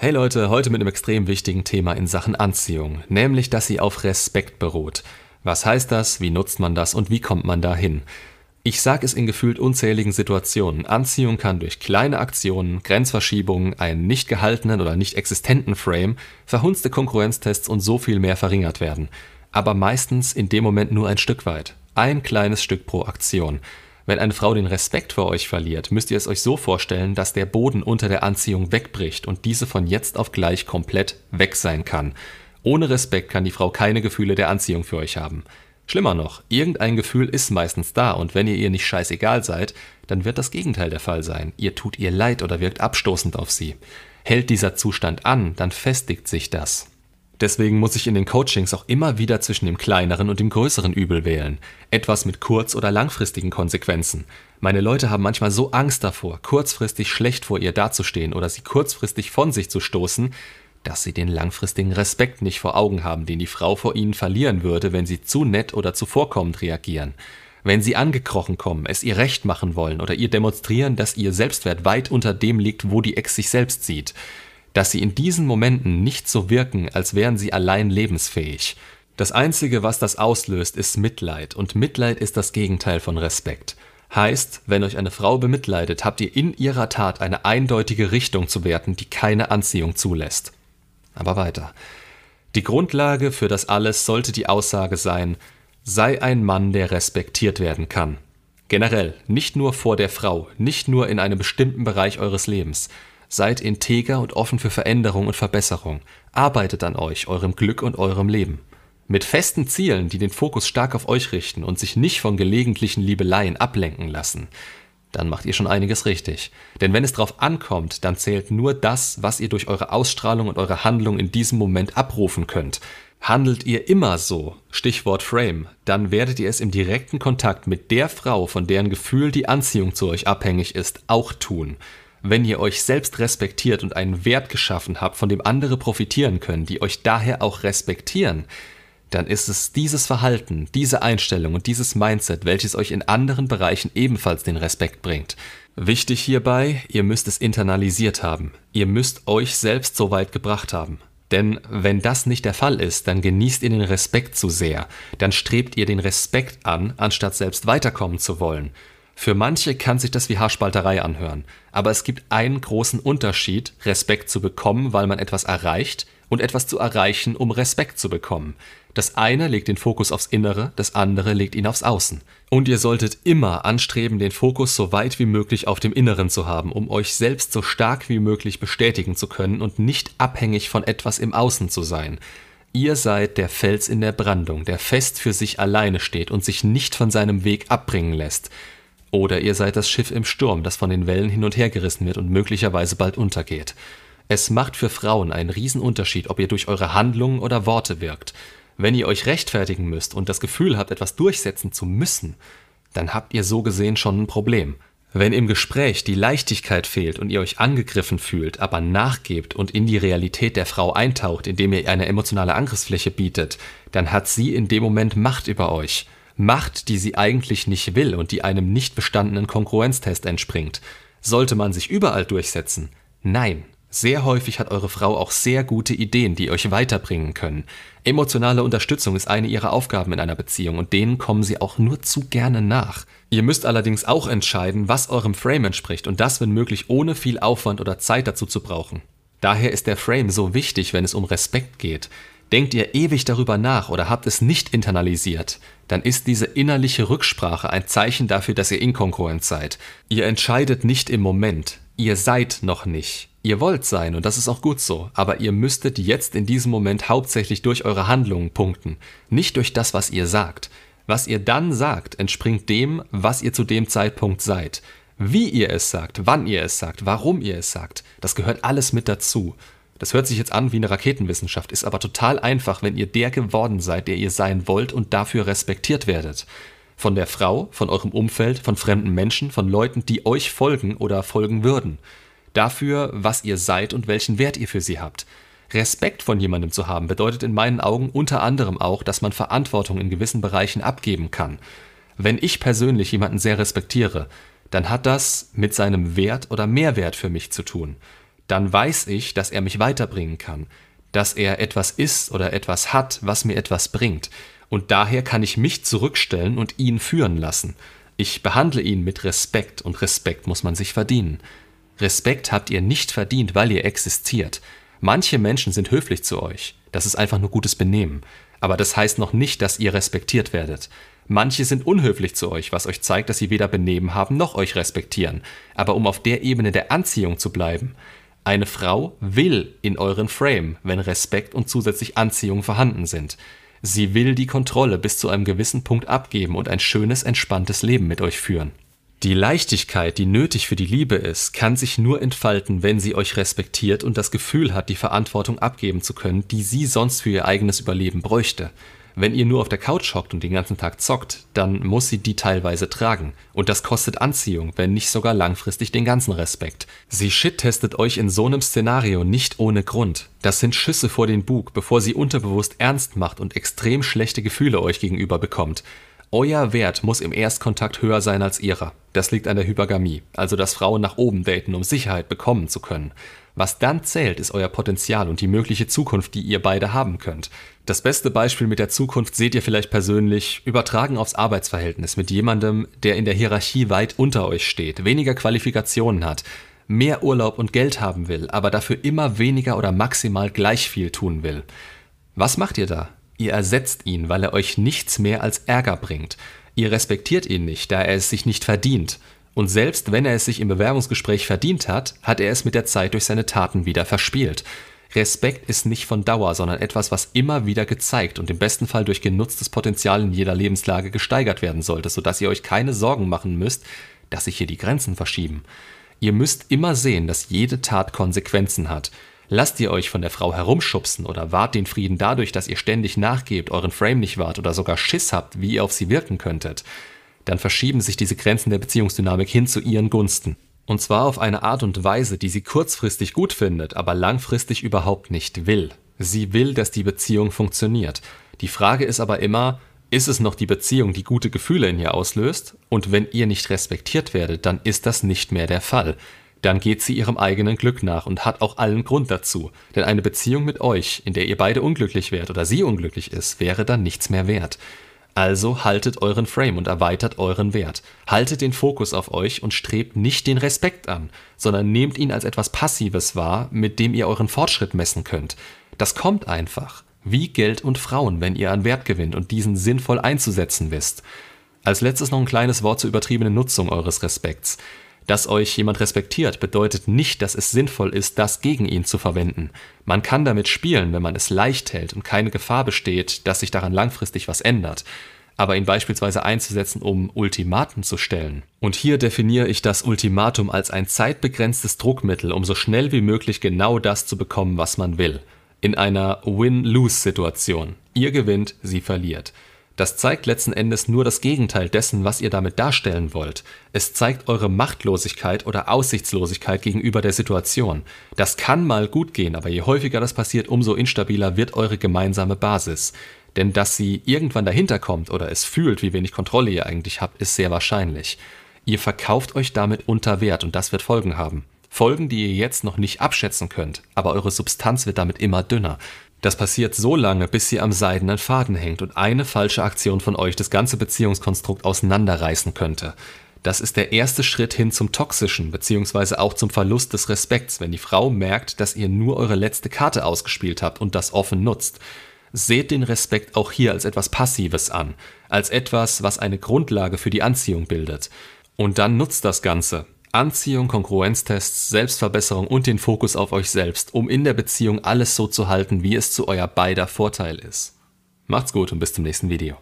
Hey Leute, heute mit einem extrem wichtigen Thema in Sachen Anziehung, nämlich dass sie auf Respekt beruht. Was heißt das, wie nutzt man das und wie kommt man dahin? Ich sag es in gefühlt unzähligen Situationen. Anziehung kann durch kleine Aktionen, Grenzverschiebungen, einen nicht gehaltenen oder nicht existenten Frame, verhunzte Konkurrenztests und so viel mehr verringert werden. Aber meistens in dem Moment nur ein Stück weit. Ein kleines Stück pro Aktion. Wenn eine Frau den Respekt vor euch verliert, müsst ihr es euch so vorstellen, dass der Boden unter der Anziehung wegbricht und diese von jetzt auf gleich komplett weg sein kann. Ohne Respekt kann die Frau keine Gefühle der Anziehung für euch haben. Schlimmer noch, irgendein Gefühl ist meistens da und wenn ihr ihr nicht scheißegal seid, dann wird das Gegenteil der Fall sein. Ihr tut ihr leid oder wirkt abstoßend auf sie. Hält dieser Zustand an, dann festigt sich das. Deswegen muss ich in den Coachings auch immer wieder zwischen dem kleineren und dem größeren Übel wählen. Etwas mit kurz- oder langfristigen Konsequenzen. Meine Leute haben manchmal so Angst davor, kurzfristig schlecht vor ihr dazustehen oder sie kurzfristig von sich zu stoßen, dass sie den langfristigen Respekt nicht vor Augen haben, den die Frau vor ihnen verlieren würde, wenn sie zu nett oder zuvorkommend reagieren. Wenn sie angekrochen kommen, es ihr recht machen wollen oder ihr demonstrieren, dass ihr Selbstwert weit unter dem liegt, wo die Ex sich selbst sieht dass sie in diesen Momenten nicht so wirken, als wären sie allein lebensfähig. Das Einzige, was das auslöst, ist Mitleid, und Mitleid ist das Gegenteil von Respekt. Heißt, wenn euch eine Frau bemitleidet, habt ihr in ihrer Tat eine eindeutige Richtung zu werten, die keine Anziehung zulässt. Aber weiter. Die Grundlage für das alles sollte die Aussage sein, sei ein Mann, der respektiert werden kann. Generell, nicht nur vor der Frau, nicht nur in einem bestimmten Bereich eures Lebens. Seid integer und offen für Veränderung und Verbesserung. Arbeitet an euch, eurem Glück und eurem Leben. Mit festen Zielen, die den Fokus stark auf euch richten und sich nicht von gelegentlichen Liebeleien ablenken lassen. Dann macht ihr schon einiges richtig. Denn wenn es drauf ankommt, dann zählt nur das, was ihr durch eure Ausstrahlung und eure Handlung in diesem Moment abrufen könnt. Handelt ihr immer so, Stichwort Frame, dann werdet ihr es im direkten Kontakt mit der Frau, von deren Gefühl die Anziehung zu euch abhängig ist, auch tun. Wenn ihr euch selbst respektiert und einen Wert geschaffen habt, von dem andere profitieren können, die euch daher auch respektieren, dann ist es dieses Verhalten, diese Einstellung und dieses Mindset, welches euch in anderen Bereichen ebenfalls den Respekt bringt. Wichtig hierbei, ihr müsst es internalisiert haben. Ihr müsst euch selbst so weit gebracht haben. Denn wenn das nicht der Fall ist, dann genießt ihr den Respekt zu sehr, dann strebt ihr den Respekt an, anstatt selbst weiterkommen zu wollen. Für manche kann sich das wie Haarspalterei anhören, aber es gibt einen großen Unterschied, Respekt zu bekommen, weil man etwas erreicht, und etwas zu erreichen, um Respekt zu bekommen. Das eine legt den Fokus aufs Innere, das andere legt ihn aufs Außen. Und ihr solltet immer anstreben, den Fokus so weit wie möglich auf dem Inneren zu haben, um euch selbst so stark wie möglich bestätigen zu können und nicht abhängig von etwas im Außen zu sein. Ihr seid der Fels in der Brandung, der fest für sich alleine steht und sich nicht von seinem Weg abbringen lässt. Oder ihr seid das Schiff im Sturm, das von den Wellen hin und her gerissen wird und möglicherweise bald untergeht. Es macht für Frauen einen Riesenunterschied, ob ihr durch eure Handlungen oder Worte wirkt. Wenn ihr euch rechtfertigen müsst und das Gefühl habt, etwas durchsetzen zu müssen, dann habt ihr so gesehen schon ein Problem. Wenn im Gespräch die Leichtigkeit fehlt und ihr euch angegriffen fühlt, aber nachgebt und in die Realität der Frau eintaucht, indem ihr eine emotionale Angriffsfläche bietet, dann hat sie in dem Moment Macht über euch. Macht, die sie eigentlich nicht will und die einem nicht bestandenen Konkurrenztest entspringt. Sollte man sich überall durchsetzen? Nein. Sehr häufig hat eure Frau auch sehr gute Ideen, die euch weiterbringen können. Emotionale Unterstützung ist eine ihrer Aufgaben in einer Beziehung und denen kommen sie auch nur zu gerne nach. Ihr müsst allerdings auch entscheiden, was eurem Frame entspricht und das, wenn möglich, ohne viel Aufwand oder Zeit dazu zu brauchen. Daher ist der Frame so wichtig, wenn es um Respekt geht. Denkt ihr ewig darüber nach oder habt es nicht internalisiert, dann ist diese innerliche Rücksprache ein Zeichen dafür, dass ihr inkongruent seid. Ihr entscheidet nicht im Moment. Ihr seid noch nicht. Ihr wollt sein und das ist auch gut so, aber ihr müsstet jetzt in diesem Moment hauptsächlich durch eure Handlungen punkten, nicht durch das, was ihr sagt. Was ihr dann sagt, entspringt dem, was ihr zu dem Zeitpunkt seid. Wie ihr es sagt, wann ihr es sagt, warum ihr es sagt, das gehört alles mit dazu. Das hört sich jetzt an wie eine Raketenwissenschaft, ist aber total einfach, wenn ihr der geworden seid, der ihr sein wollt und dafür respektiert werdet. Von der Frau, von eurem Umfeld, von fremden Menschen, von Leuten, die euch folgen oder folgen würden. Dafür, was ihr seid und welchen Wert ihr für sie habt. Respekt von jemandem zu haben bedeutet in meinen Augen unter anderem auch, dass man Verantwortung in gewissen Bereichen abgeben kann. Wenn ich persönlich jemanden sehr respektiere, dann hat das mit seinem Wert oder Mehrwert für mich zu tun. Dann weiß ich, dass er mich weiterbringen kann, dass er etwas ist oder etwas hat, was mir etwas bringt. Und daher kann ich mich zurückstellen und ihn führen lassen. Ich behandle ihn mit Respekt und Respekt muss man sich verdienen. Respekt habt ihr nicht verdient, weil ihr existiert. Manche Menschen sind höflich zu euch. Das ist einfach nur gutes Benehmen. Aber das heißt noch nicht, dass ihr respektiert werdet. Manche sind unhöflich zu euch, was euch zeigt, dass sie weder Benehmen haben noch euch respektieren. Aber um auf der Ebene der Anziehung zu bleiben, eine Frau will in euren Frame, wenn Respekt und zusätzlich Anziehung vorhanden sind. Sie will die Kontrolle bis zu einem gewissen Punkt abgeben und ein schönes, entspanntes Leben mit euch führen. Die Leichtigkeit, die nötig für die Liebe ist, kann sich nur entfalten, wenn sie euch respektiert und das Gefühl hat, die Verantwortung abgeben zu können, die sie sonst für ihr eigenes Überleben bräuchte. Wenn ihr nur auf der Couch hockt und den ganzen Tag zockt, dann muss sie die teilweise tragen. Und das kostet Anziehung, wenn nicht sogar langfristig den ganzen Respekt. Sie shit-testet euch in so einem Szenario nicht ohne Grund. Das sind Schüsse vor den Bug, bevor sie unterbewusst ernst macht und extrem schlechte Gefühle euch gegenüber bekommt. Euer Wert muss im Erstkontakt höher sein als ihrer. Das liegt an der Hypergamie, also dass Frauen nach oben daten, um Sicherheit bekommen zu können. Was dann zählt, ist euer Potenzial und die mögliche Zukunft, die ihr beide haben könnt. Das beste Beispiel mit der Zukunft seht ihr vielleicht persönlich übertragen aufs Arbeitsverhältnis mit jemandem, der in der Hierarchie weit unter euch steht, weniger Qualifikationen hat, mehr Urlaub und Geld haben will, aber dafür immer weniger oder maximal gleich viel tun will. Was macht ihr da? Ihr ersetzt ihn, weil er euch nichts mehr als Ärger bringt. Ihr respektiert ihn nicht, da er es sich nicht verdient. Und selbst wenn er es sich im Bewerbungsgespräch verdient hat, hat er es mit der Zeit durch seine Taten wieder verspielt. Respekt ist nicht von Dauer, sondern etwas, was immer wieder gezeigt und im besten Fall durch genutztes Potenzial in jeder Lebenslage gesteigert werden sollte, sodass ihr euch keine Sorgen machen müsst, dass sich hier die Grenzen verschieben. Ihr müsst immer sehen, dass jede Tat Konsequenzen hat. Lasst ihr euch von der Frau herumschubsen oder wahrt den Frieden dadurch, dass ihr ständig nachgebt, euren Frame nicht wahrt oder sogar Schiss habt, wie ihr auf sie wirken könntet, dann verschieben sich diese Grenzen der Beziehungsdynamik hin zu ihren Gunsten. Und zwar auf eine Art und Weise, die sie kurzfristig gut findet, aber langfristig überhaupt nicht will. Sie will, dass die Beziehung funktioniert. Die Frage ist aber immer, ist es noch die Beziehung, die gute Gefühle in ihr auslöst? Und wenn ihr nicht respektiert werdet, dann ist das nicht mehr der Fall dann geht sie ihrem eigenen Glück nach und hat auch allen Grund dazu. Denn eine Beziehung mit euch, in der ihr beide unglücklich wärt oder sie unglücklich ist, wäre dann nichts mehr wert. Also haltet euren Frame und erweitert euren Wert. Haltet den Fokus auf euch und strebt nicht den Respekt an, sondern nehmt ihn als etwas Passives wahr, mit dem ihr euren Fortschritt messen könnt. Das kommt einfach. Wie Geld und Frauen, wenn ihr an Wert gewinnt und diesen sinnvoll einzusetzen wisst. Als letztes noch ein kleines Wort zur übertriebenen Nutzung eures Respekts. Dass euch jemand respektiert, bedeutet nicht, dass es sinnvoll ist, das gegen ihn zu verwenden. Man kann damit spielen, wenn man es leicht hält und keine Gefahr besteht, dass sich daran langfristig was ändert. Aber ihn beispielsweise einzusetzen, um Ultimaten zu stellen. Und hier definiere ich das Ultimatum als ein zeitbegrenztes Druckmittel, um so schnell wie möglich genau das zu bekommen, was man will. In einer Win-Lose-Situation. Ihr gewinnt, sie verliert. Das zeigt letzten Endes nur das Gegenteil dessen, was ihr damit darstellen wollt. Es zeigt eure Machtlosigkeit oder Aussichtslosigkeit gegenüber der Situation. Das kann mal gut gehen, aber je häufiger das passiert, umso instabiler wird eure gemeinsame Basis. Denn dass sie irgendwann dahinter kommt oder es fühlt, wie wenig Kontrolle ihr eigentlich habt, ist sehr wahrscheinlich. Ihr verkauft euch damit unter Wert und das wird Folgen haben. Folgen, die ihr jetzt noch nicht abschätzen könnt, aber eure Substanz wird damit immer dünner. Das passiert so lange, bis sie am seidenen Faden hängt und eine falsche Aktion von euch das ganze Beziehungskonstrukt auseinanderreißen könnte. Das ist der erste Schritt hin zum Toxischen, beziehungsweise auch zum Verlust des Respekts, wenn die Frau merkt, dass ihr nur eure letzte Karte ausgespielt habt und das offen nutzt. Seht den Respekt auch hier als etwas Passives an, als etwas, was eine Grundlage für die Anziehung bildet. Und dann nutzt das Ganze, Anziehung, Kongruenztests, Selbstverbesserung und den Fokus auf euch selbst, um in der Beziehung alles so zu halten, wie es zu euer beider Vorteil ist. Macht's gut und bis zum nächsten Video.